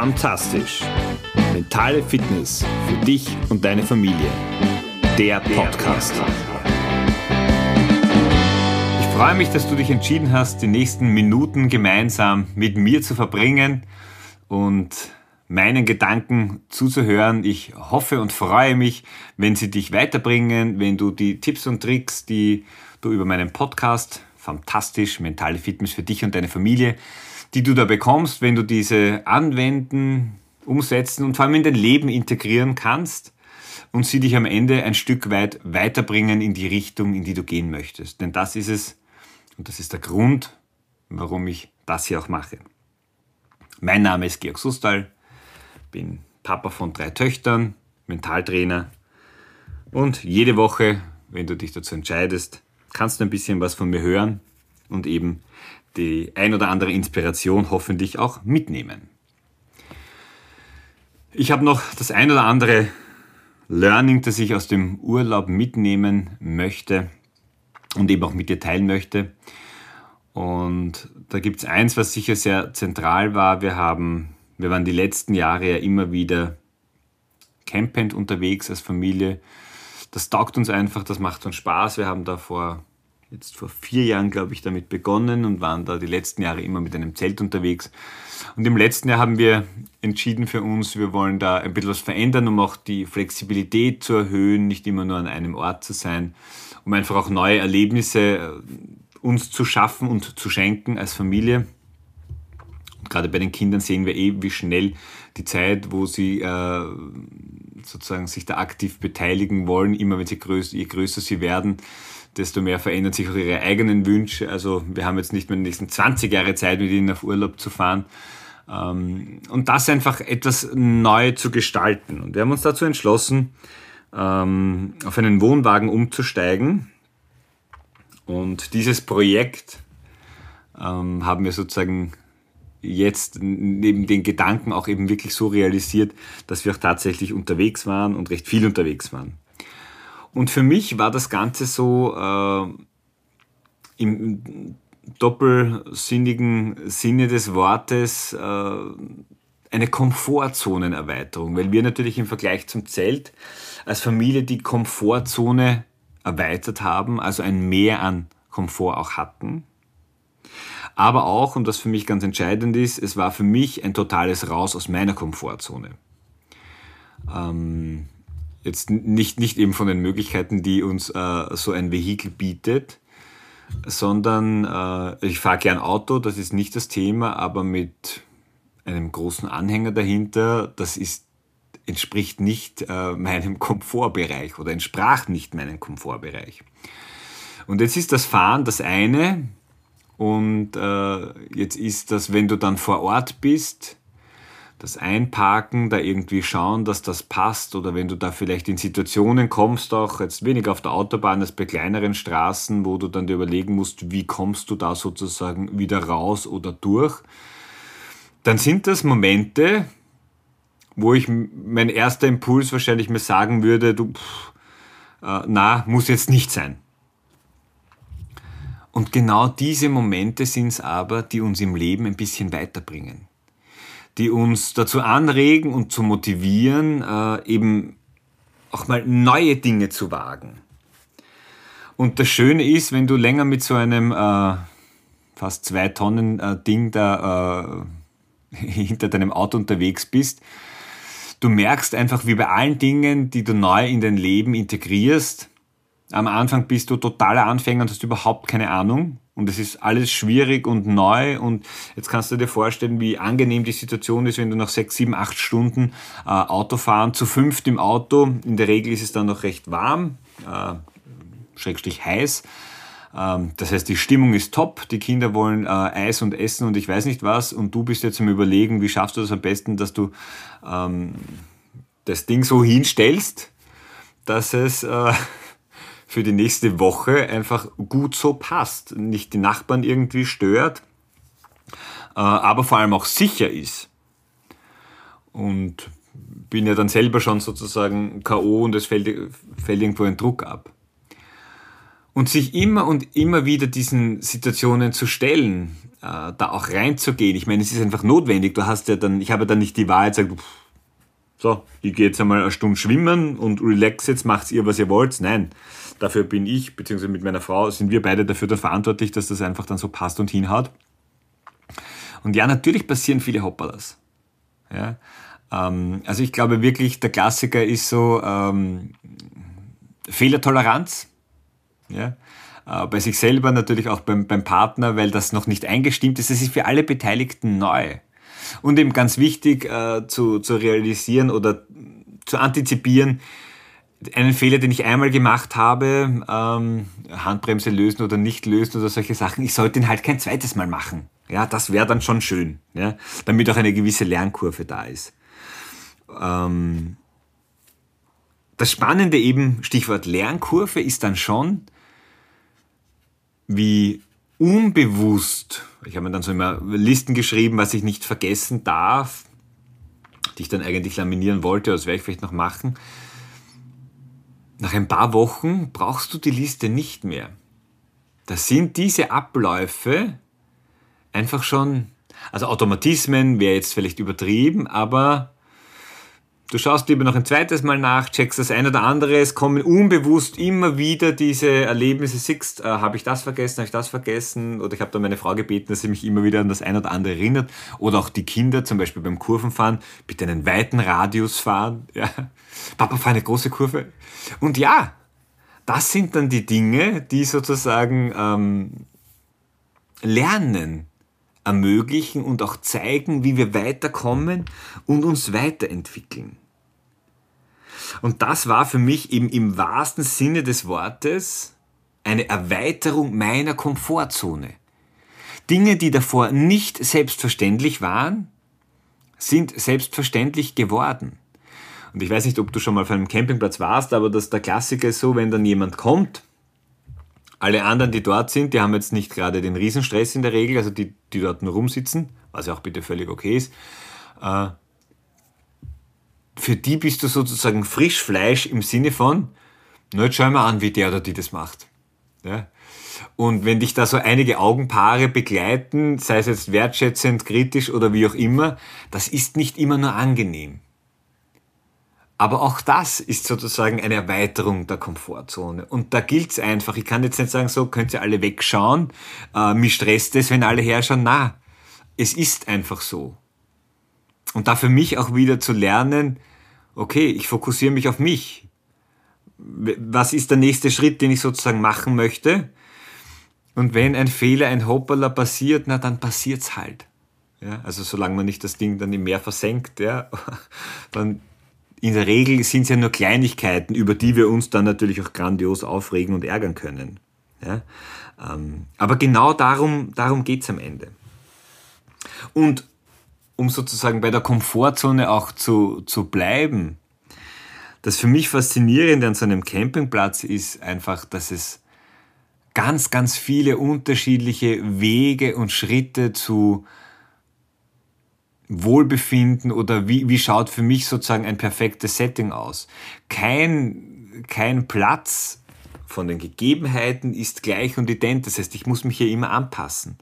Fantastisch. Mentale Fitness für dich und deine Familie. Der Podcast. Ich freue mich, dass du dich entschieden hast, die nächsten Minuten gemeinsam mit mir zu verbringen und meinen Gedanken zuzuhören. Ich hoffe und freue mich, wenn sie dich weiterbringen, wenn du die Tipps und Tricks, die du über meinen Podcast fantastisch mentale Fitness für dich und deine Familie die du da bekommst, wenn du diese anwenden, umsetzen und vor allem in dein Leben integrieren kannst und sie dich am Ende ein Stück weit weiterbringen in die Richtung, in die du gehen möchtest. Denn das ist es und das ist der Grund, warum ich das hier auch mache. Mein Name ist Georg Sustal, bin Papa von drei Töchtern, Mentaltrainer und jede Woche, wenn du dich dazu entscheidest, kannst du ein bisschen was von mir hören und eben die ein oder andere Inspiration hoffentlich auch mitnehmen. Ich habe noch das ein oder andere Learning, das ich aus dem Urlaub mitnehmen möchte und eben auch mit dir teilen möchte. Und da gibt es eins, was sicher sehr zentral war. Wir haben, wir waren die letzten Jahre ja immer wieder campend unterwegs als Familie. Das taugt uns einfach, das macht uns Spaß. Wir haben da vor jetzt vor vier Jahren, glaube ich, damit begonnen und waren da die letzten Jahre immer mit einem Zelt unterwegs. Und im letzten Jahr haben wir entschieden für uns, wir wollen da ein bisschen was verändern, um auch die Flexibilität zu erhöhen, nicht immer nur an einem Ort zu sein, um einfach auch neue Erlebnisse äh, uns zu schaffen und zu schenken als Familie. Und gerade bei den Kindern sehen wir eh, wie schnell die Zeit, wo sie äh, sozusagen sich da aktiv beteiligen wollen, immer wenn sie größer, je größer sie werden, desto mehr verändern sich auch ihre eigenen Wünsche. Also wir haben jetzt nicht mehr die nächsten 20 Jahre Zeit, mit ihnen auf Urlaub zu fahren. Ähm, und das einfach etwas neu zu gestalten. Und wir haben uns dazu entschlossen, ähm, auf einen Wohnwagen umzusteigen. Und dieses Projekt ähm, haben wir sozusagen jetzt neben den Gedanken auch eben wirklich so realisiert, dass wir auch tatsächlich unterwegs waren und recht viel unterwegs waren. Und für mich war das Ganze so äh, im doppelsinnigen Sinne des Wortes äh, eine Komfortzonenerweiterung, weil wir natürlich im Vergleich zum Zelt als Familie die Komfortzone erweitert haben, also ein Mehr an Komfort auch hatten. Aber auch, und das für mich ganz entscheidend ist, es war für mich ein totales Raus aus meiner Komfortzone. Ähm, Jetzt nicht, nicht eben von den Möglichkeiten, die uns äh, so ein Vehikel bietet, sondern äh, ich fahre gern Auto, das ist nicht das Thema, aber mit einem großen Anhänger dahinter, das ist, entspricht nicht äh, meinem Komfortbereich oder entsprach nicht meinem Komfortbereich. Und jetzt ist das Fahren das eine und äh, jetzt ist das, wenn du dann vor Ort bist, das Einparken, da irgendwie schauen, dass das passt oder wenn du da vielleicht in Situationen kommst, auch jetzt weniger auf der Autobahn als bei kleineren Straßen, wo du dann dir überlegen musst, wie kommst du da sozusagen wieder raus oder durch, dann sind das Momente, wo ich mein erster Impuls wahrscheinlich mir sagen würde, du, pff, äh, na, muss jetzt nicht sein. Und genau diese Momente sind es aber, die uns im Leben ein bisschen weiterbringen die uns dazu anregen und zu motivieren, äh, eben auch mal neue Dinge zu wagen. Und das Schöne ist, wenn du länger mit so einem äh, fast zwei Tonnen äh, Ding da äh, hinter deinem Auto unterwegs bist, du merkst einfach, wie bei allen Dingen, die du neu in dein Leben integrierst, am Anfang bist du totaler Anfänger und hast überhaupt keine Ahnung. Und es ist alles schwierig und neu. Und jetzt kannst du dir vorstellen, wie angenehm die Situation ist, wenn du nach sechs, sieben, acht Stunden äh, Autofahren zu fünft im Auto. In der Regel ist es dann noch recht warm, äh, schrägstrich heiß. Ähm, das heißt, die Stimmung ist top, die Kinder wollen äh, Eis und Essen und ich weiß nicht was. Und du bist jetzt am Überlegen, wie schaffst du das am besten, dass du ähm, das Ding so hinstellst, dass es äh, für die nächste Woche einfach gut so passt, nicht die Nachbarn irgendwie stört, äh, aber vor allem auch sicher ist. Und bin ja dann selber schon sozusagen K.O. und es fällt, fällt irgendwo ein Druck ab. Und sich immer und immer wieder diesen Situationen zu stellen, äh, da auch reinzugehen. Ich meine, es ist einfach notwendig. Du hast ja dann, ich habe dann nicht die Wahrheit, sagt, so, ich gehe jetzt einmal eine Stunde schwimmen und relax jetzt, macht ihr, was ihr wollt. Nein, dafür bin ich, beziehungsweise mit meiner Frau, sind wir beide dafür verantwortlich, dass das einfach dann so passt und hinhaut. Und ja, natürlich passieren viele Hoppalas. Ja, ähm, also ich glaube wirklich, der Klassiker ist so ähm, Fehlertoleranz. Ja, äh, bei sich selber, natürlich auch beim, beim Partner, weil das noch nicht eingestimmt ist. Es ist für alle Beteiligten neu. Und eben ganz wichtig äh, zu, zu realisieren oder zu antizipieren, einen Fehler, den ich einmal gemacht habe, ähm, Handbremse lösen oder nicht lösen oder solche Sachen, ich sollte ihn halt kein zweites Mal machen. Ja, das wäre dann schon schön, ja, damit auch eine gewisse Lernkurve da ist. Ähm, das Spannende eben, Stichwort Lernkurve, ist dann schon, wie unbewusst, ich habe mir dann so immer Listen geschrieben, was ich nicht vergessen darf, die ich dann eigentlich laminieren wollte, das werde ich vielleicht noch machen. Nach ein paar Wochen brauchst du die Liste nicht mehr. Da sind diese Abläufe einfach schon, also Automatismen wäre jetzt vielleicht übertrieben, aber Du schaust lieber noch ein zweites Mal nach, checkst das eine oder andere, es kommen unbewusst immer wieder diese Erlebnisse, siehst, äh, habe ich das vergessen, habe ich das vergessen oder ich habe da meine Frau gebeten, dass sie mich immer wieder an das eine oder andere erinnert oder auch die Kinder zum Beispiel beim Kurvenfahren, bitte einen weiten Radius fahren, ja. Papa, fahr eine große Kurve. Und ja, das sind dann die Dinge, die sozusagen ähm, lernen ermöglichen und auch zeigen, wie wir weiterkommen und uns weiterentwickeln. Und das war für mich eben im wahrsten Sinne des Wortes eine Erweiterung meiner Komfortzone. Dinge, die davor nicht selbstverständlich waren, sind selbstverständlich geworden. Und ich weiß nicht, ob du schon mal auf einem Campingplatz warst, aber das der Klassiker ist so, wenn dann jemand kommt, alle anderen, die dort sind, die haben jetzt nicht gerade den Riesenstress in der Regel, also die, die dort nur rumsitzen, was ja auch bitte völlig okay ist. Äh, für die bist du sozusagen Frischfleisch im Sinne von, na, jetzt schau mal an, wie der oder die das macht. Ja? Und wenn dich da so einige Augenpaare begleiten, sei es jetzt wertschätzend, kritisch oder wie auch immer, das ist nicht immer nur angenehm. Aber auch das ist sozusagen eine Erweiterung der Komfortzone. Und da gilt es einfach, ich kann jetzt nicht sagen, so könnt ihr alle wegschauen, äh, mich stresst es, wenn alle herschauen. Na, es ist einfach so. Und da für mich auch wieder zu lernen, okay, ich fokussiere mich auf mich. Was ist der nächste Schritt, den ich sozusagen machen möchte? Und wenn ein Fehler, ein Hoppala passiert, na dann passiert's halt. Ja, also solange man nicht das Ding dann im Meer versenkt, ja, dann in der Regel sind es ja nur Kleinigkeiten, über die wir uns dann natürlich auch grandios aufregen und ärgern können. Ja? Ähm, aber genau darum, darum geht es am Ende. Und um sozusagen bei der Komfortzone auch zu, zu bleiben, das für mich Faszinierende an so einem Campingplatz ist einfach, dass es ganz, ganz viele unterschiedliche Wege und Schritte zu Wohlbefinden oder wie, wie schaut für mich sozusagen ein perfektes Setting aus. Kein, kein Platz von den Gegebenheiten ist gleich und ident. Das heißt, ich muss mich hier immer anpassen.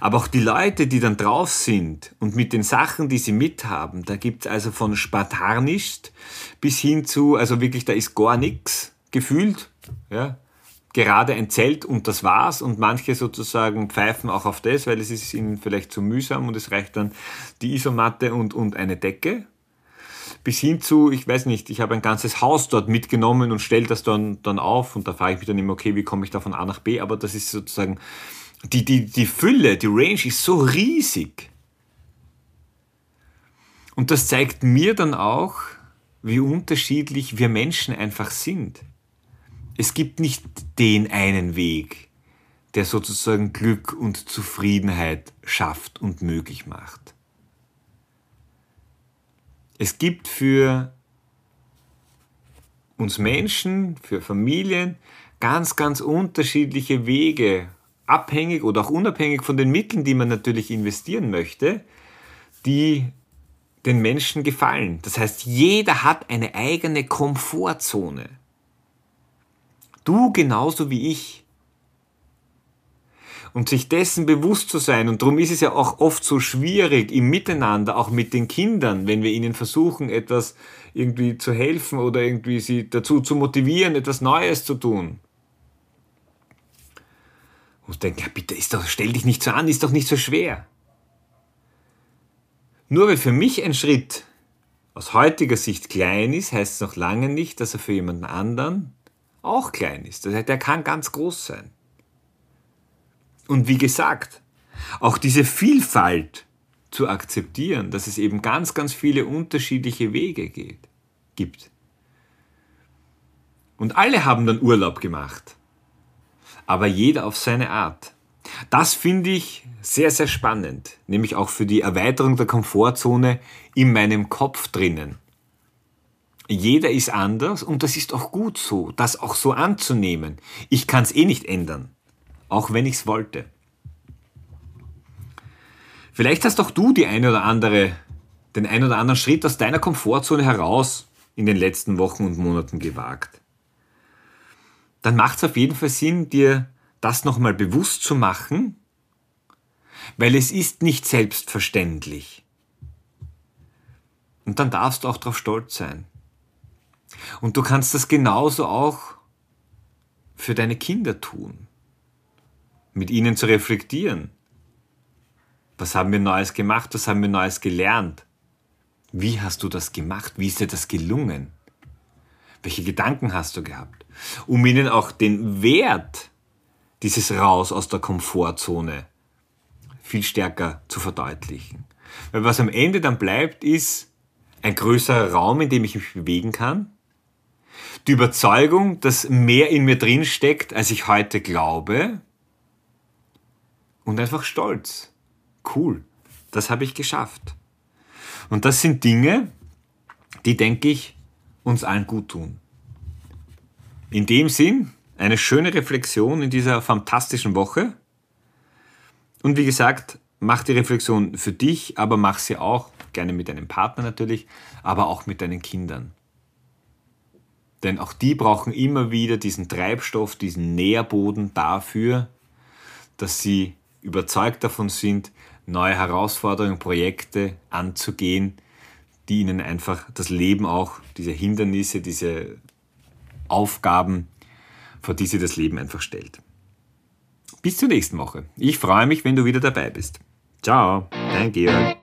Aber auch die Leute, die dann drauf sind und mit den Sachen, die sie mithaben, da gibt's also von spartanisch bis hin zu, also wirklich, da ist gar nichts gefühlt. Ja, gerade ein Zelt und das war's und manche sozusagen pfeifen auch auf das, weil es ist ihnen vielleicht zu mühsam und es reicht dann die Isomatte und, und eine Decke. Bis hin zu, ich weiß nicht, ich habe ein ganzes Haus dort mitgenommen und stelle das dann, dann auf und da frage ich mich dann immer, okay, wie komme ich da von A nach B, aber das ist sozusagen, die, die, die Fülle, die Range ist so riesig. Und das zeigt mir dann auch, wie unterschiedlich wir Menschen einfach sind es gibt nicht den einen Weg, der sozusagen Glück und Zufriedenheit schafft und möglich macht. Es gibt für uns Menschen, für Familien ganz, ganz unterschiedliche Wege, abhängig oder auch unabhängig von den Mitteln, die man natürlich investieren möchte, die den Menschen gefallen. Das heißt, jeder hat eine eigene Komfortzone. Du genauso wie ich. Und sich dessen bewusst zu sein, und darum ist es ja auch oft so schwierig im Miteinander, auch mit den Kindern, wenn wir ihnen versuchen, etwas irgendwie zu helfen oder irgendwie sie dazu zu motivieren, etwas Neues zu tun. Und denke, ja bitte, ist doch, stell dich nicht so an, ist doch nicht so schwer. Nur weil für mich ein Schritt aus heutiger Sicht klein ist, heißt es noch lange nicht, dass er für jemanden anderen auch klein ist. Das heißt, der kann ganz groß sein. Und wie gesagt, auch diese Vielfalt zu akzeptieren, dass es eben ganz, ganz viele unterschiedliche Wege geht, gibt. Und alle haben dann Urlaub gemacht, aber jeder auf seine Art. Das finde ich sehr, sehr spannend, nämlich auch für die Erweiterung der Komfortzone in meinem Kopf drinnen. Jeder ist anders und das ist auch gut so, das auch so anzunehmen. Ich kann es eh nicht ändern, auch wenn ich es wollte. Vielleicht hast auch du die eine oder andere, den ein oder anderen Schritt aus deiner Komfortzone heraus in den letzten Wochen und Monaten gewagt. Dann macht es auf jeden Fall Sinn, dir das nochmal bewusst zu machen, weil es ist nicht selbstverständlich. Und dann darfst du auch darauf stolz sein. Und du kannst das genauso auch für deine Kinder tun. Mit ihnen zu reflektieren. Was haben wir Neues gemacht? Was haben wir Neues gelernt? Wie hast du das gemacht? Wie ist dir das gelungen? Welche Gedanken hast du gehabt? Um ihnen auch den Wert dieses Raus aus der Komfortzone viel stärker zu verdeutlichen. Weil was am Ende dann bleibt, ist ein größerer Raum, in dem ich mich bewegen kann, die Überzeugung, dass mehr in mir drin steckt, als ich heute glaube, und einfach Stolz. Cool, das habe ich geschafft. Und das sind Dinge, die, denke ich, uns allen gut tun. In dem Sinn, eine schöne Reflexion in dieser fantastischen Woche. Und wie gesagt, mach die Reflexion für dich, aber mach sie auch gerne mit deinem Partner natürlich, aber auch mit deinen Kindern. Denn auch die brauchen immer wieder diesen Treibstoff, diesen Nährboden dafür, dass sie überzeugt davon sind, neue Herausforderungen, Projekte anzugehen, die ihnen einfach das Leben auch, diese Hindernisse, diese Aufgaben vor die sie das Leben einfach stellt. Bis zur nächsten Woche. Ich freue mich, wenn du wieder dabei bist. Ciao, dein Georg.